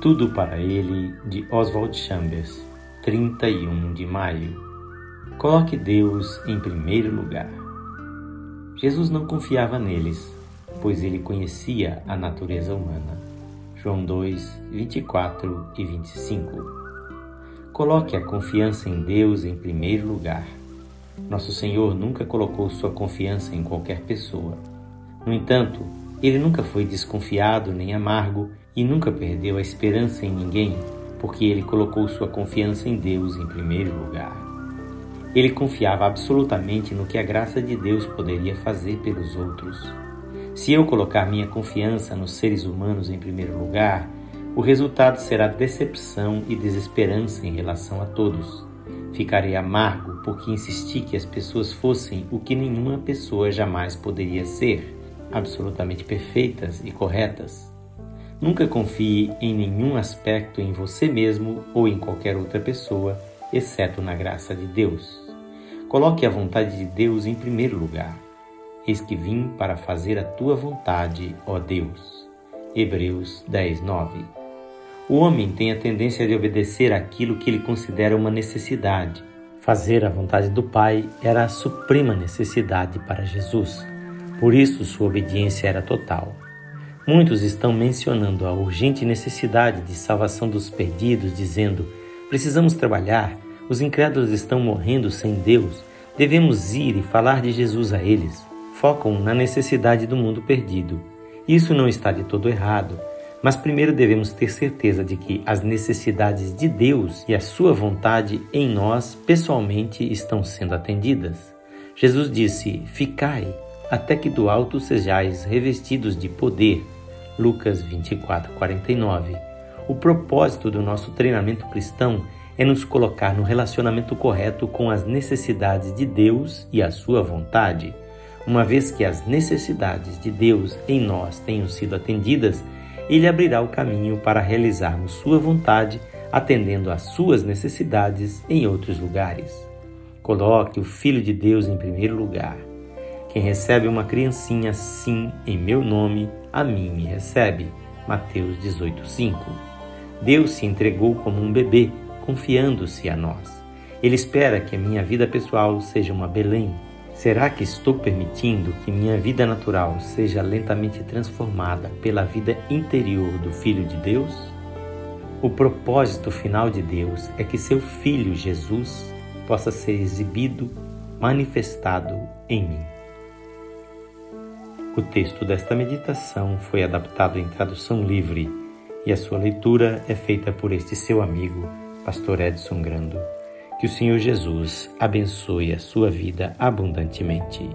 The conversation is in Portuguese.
Tudo para ele, de Oswald Chambers, 31 de maio. Coloque Deus em primeiro lugar. Jesus não confiava neles, pois ele conhecia a natureza humana. João 2, 24 e 25. Coloque a confiança em Deus em primeiro lugar. Nosso Senhor nunca colocou sua confiança em qualquer pessoa. No entanto, ele nunca foi desconfiado nem amargo e nunca perdeu a esperança em ninguém, porque ele colocou sua confiança em Deus em primeiro lugar. Ele confiava absolutamente no que a graça de Deus poderia fazer pelos outros. Se eu colocar minha confiança nos seres humanos em primeiro lugar, o resultado será decepção e desesperança em relação a todos. Ficarei amargo porque insisti que as pessoas fossem o que nenhuma pessoa jamais poderia ser, absolutamente perfeitas e corretas. Nunca confie em nenhum aspecto em você mesmo ou em qualquer outra pessoa, exceto na graça de Deus. Coloque a vontade de Deus em primeiro lugar. Eis que vim para fazer a tua vontade, ó Deus. Hebreus 10, 9. O homem tem a tendência de obedecer aquilo que ele considera uma necessidade. Fazer a vontade do Pai era a suprema necessidade para Jesus. Por isso, sua obediência era total. Muitos estão mencionando a urgente necessidade de salvação dos perdidos, dizendo: precisamos trabalhar, os incrédulos estão morrendo sem Deus, devemos ir e falar de Jesus a eles. Focam na necessidade do mundo perdido. Isso não está de todo errado, mas primeiro devemos ter certeza de que as necessidades de Deus e a sua vontade em nós pessoalmente estão sendo atendidas. Jesus disse: Ficai, até que do alto sejais revestidos de poder. Lucas 24, 49. O propósito do nosso treinamento cristão é nos colocar no relacionamento correto com as necessidades de Deus e a sua vontade. Uma vez que as necessidades de Deus em nós tenham sido atendidas, Ele abrirá o caminho para realizarmos Sua vontade, atendendo às suas necessidades em outros lugares. Coloque o Filho de Deus em primeiro lugar. Quem recebe uma criancinha assim em meu nome, a mim me recebe. Mateus 18:5. Deus se entregou como um bebê, confiando-se a nós. Ele espera que a minha vida pessoal seja uma Belém. Será que estou permitindo que minha vida natural seja lentamente transformada pela vida interior do Filho de Deus? O propósito final de Deus é que seu Filho Jesus possa ser exibido, manifestado em mim. O texto desta meditação foi adaptado em tradução livre e a sua leitura é feita por este seu amigo, Pastor Edson Grando. Que o Senhor Jesus abençoe a sua vida abundantemente.